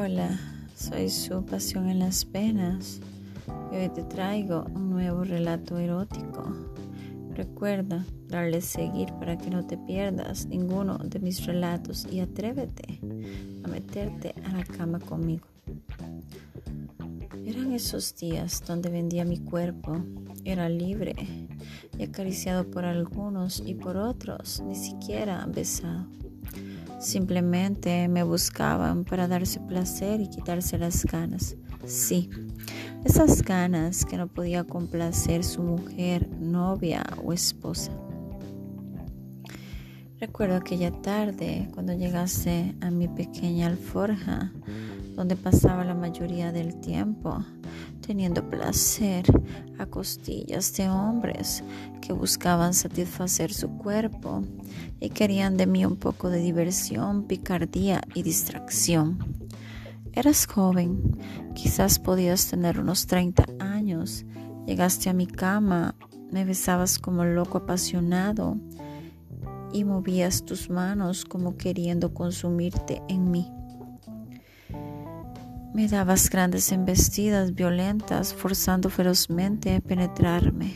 Hola, soy su pasión en las penas y hoy te traigo un nuevo relato erótico. Recuerda darle seguir para que no te pierdas ninguno de mis relatos y atrévete a meterte a la cama conmigo. Eran esos días donde vendía mi cuerpo, era libre y acariciado por algunos y por otros, ni siquiera besado. Simplemente me buscaban para darse placer y quitarse las ganas. Sí, esas ganas que no podía complacer su mujer, novia o esposa. Recuerdo aquella tarde cuando llegaste a mi pequeña alforja, donde pasaba la mayoría del tiempo teniendo placer a costillas de hombres que buscaban satisfacer su cuerpo y querían de mí un poco de diversión, picardía y distracción. Eras joven, quizás podías tener unos 30 años, llegaste a mi cama, me besabas como loco apasionado y movías tus manos como queriendo consumirte en mí. Me dabas grandes embestidas violentas, forzando ferozmente a penetrarme.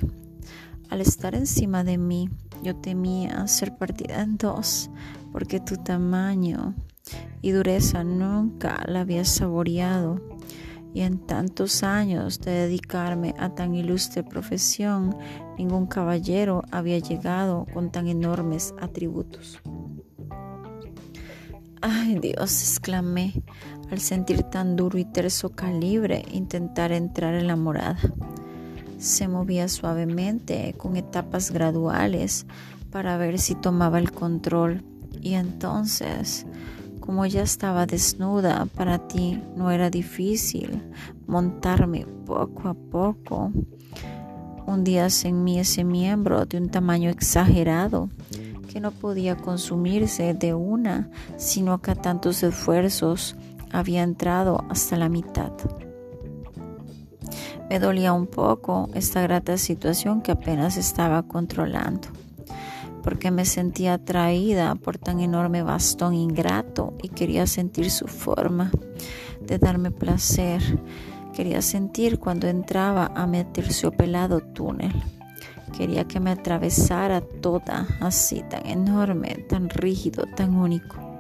Al estar encima de mí, yo temía ser partida en dos, porque tu tamaño y dureza nunca la había saboreado. Y en tantos años de dedicarme a tan ilustre profesión, ningún caballero había llegado con tan enormes atributos. Ay Dios, exclamé al sentir tan duro y terso calibre intentar entrar en la morada. Se movía suavemente con etapas graduales para ver si tomaba el control y entonces, como ya estaba desnuda, para ti no era difícil montarme poco a poco. Hundías en mí ese miembro de un tamaño exagerado que no podía consumirse de una, sino que a tantos esfuerzos había entrado hasta la mitad. Me dolía un poco esta grata situación que apenas estaba controlando, porque me sentía atraída por tan enorme bastón ingrato y quería sentir su forma de darme placer. Quería sentir cuando entraba a meter su pelado túnel. Quería que me atravesara toda, así tan enorme, tan rígido, tan único.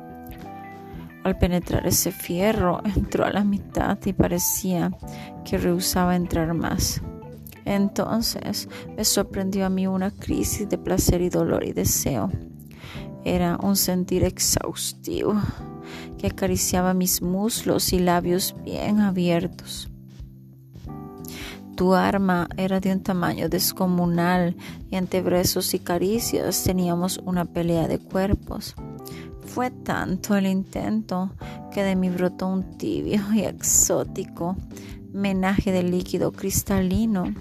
Al penetrar ese fierro, entró a la mitad y parecía que rehusaba entrar más. Entonces me sorprendió a mí una crisis de placer y dolor y deseo. Era un sentir exhaustivo que acariciaba mis muslos y labios bien abiertos. Tu arma era de un tamaño descomunal y entre besos y caricias teníamos una pelea de cuerpos. Fue tanto el intento que de mí brotó un tibio y exótico menaje de líquido cristalino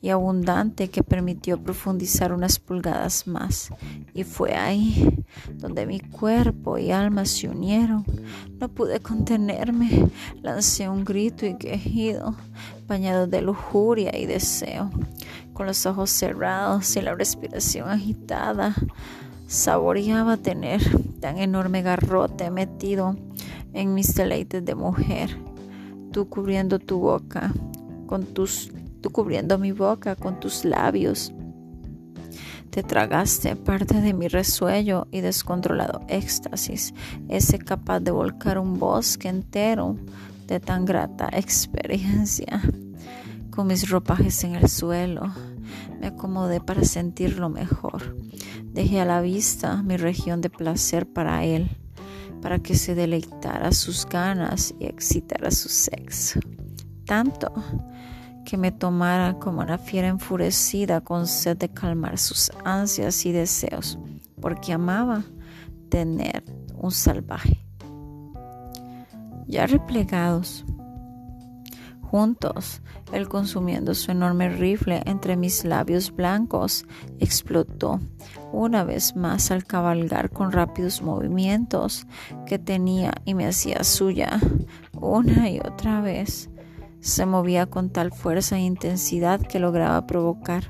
y abundante que permitió profundizar unas pulgadas más. Y fue ahí donde mi cuerpo y alma se unieron. No pude contenerme, lancé un grito y quejido, bañado de lujuria y deseo, con los ojos cerrados y la respiración agitada. Saboreaba tener tan enorme garrote metido en mis deleites de mujer, tú cubriendo tu boca con tus tú cubriendo mi boca con tus labios. Te tragaste parte de mi resuello y descontrolado éxtasis, ese capaz de volcar un bosque entero de tan grata experiencia. Con mis ropajes en el suelo, me acomodé para sentirlo mejor. Dejé a la vista mi región de placer para él, para que se deleitara sus ganas y excitara su sexo. Tanto que me tomara como una fiera enfurecida con sed de calmar sus ansias y deseos, porque amaba tener un salvaje. Ya replegados, juntos, él consumiendo su enorme rifle entre mis labios blancos, explotó una vez más al cabalgar con rápidos movimientos que tenía y me hacía suya una y otra vez se movía con tal fuerza e intensidad que lograba provocar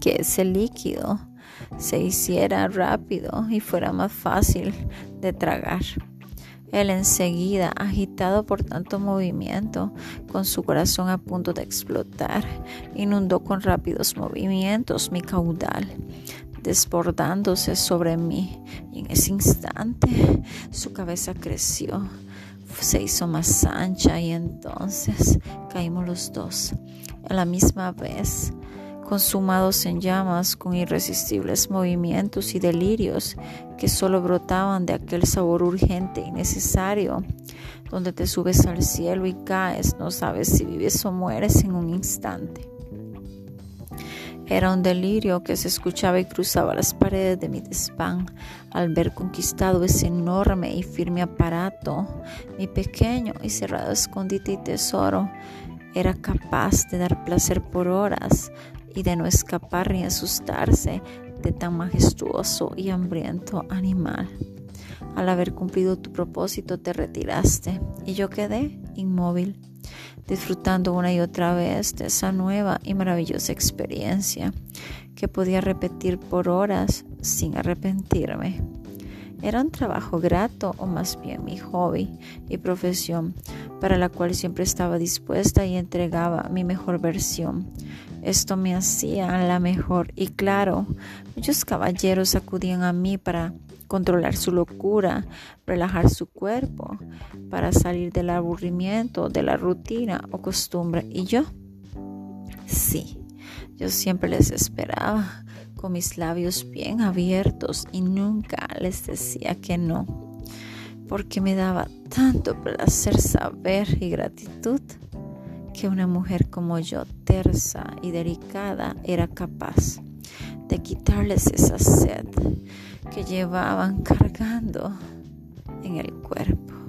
que ese líquido se hiciera rápido y fuera más fácil de tragar. Él enseguida, agitado por tanto movimiento, con su corazón a punto de explotar, inundó con rápidos movimientos mi caudal, desbordándose sobre mí, y en ese instante su cabeza creció, se hizo más ancha y entonces caímos los dos a la misma vez consumados en llamas con irresistibles movimientos y delirios que solo brotaban de aquel sabor urgente y necesario, donde te subes al cielo y caes, no sabes si vives o mueres en un instante. Era un delirio que se escuchaba y cruzaba las paredes de mi desván al ver conquistado ese enorme y firme aparato, mi pequeño y cerrado escondite y tesoro. Era capaz de dar placer por horas, y de no escapar ni asustarse de tan majestuoso y hambriento animal. Al haber cumplido tu propósito te retiraste y yo quedé inmóvil, disfrutando una y otra vez de esa nueva y maravillosa experiencia que podía repetir por horas sin arrepentirme. Era un trabajo grato o más bien mi hobby y profesión para la cual siempre estaba dispuesta y entregaba mi mejor versión. Esto me hacía la mejor y claro, muchos caballeros acudían a mí para controlar su locura, relajar su cuerpo, para salir del aburrimiento, de la rutina o costumbre. Y yo, sí, yo siempre les esperaba con mis labios bien abiertos y nunca les decía que no, porque me daba tanto placer saber y gratitud que una mujer como yo, tersa y delicada, era capaz de quitarles esa sed que llevaban cargando en el cuerpo.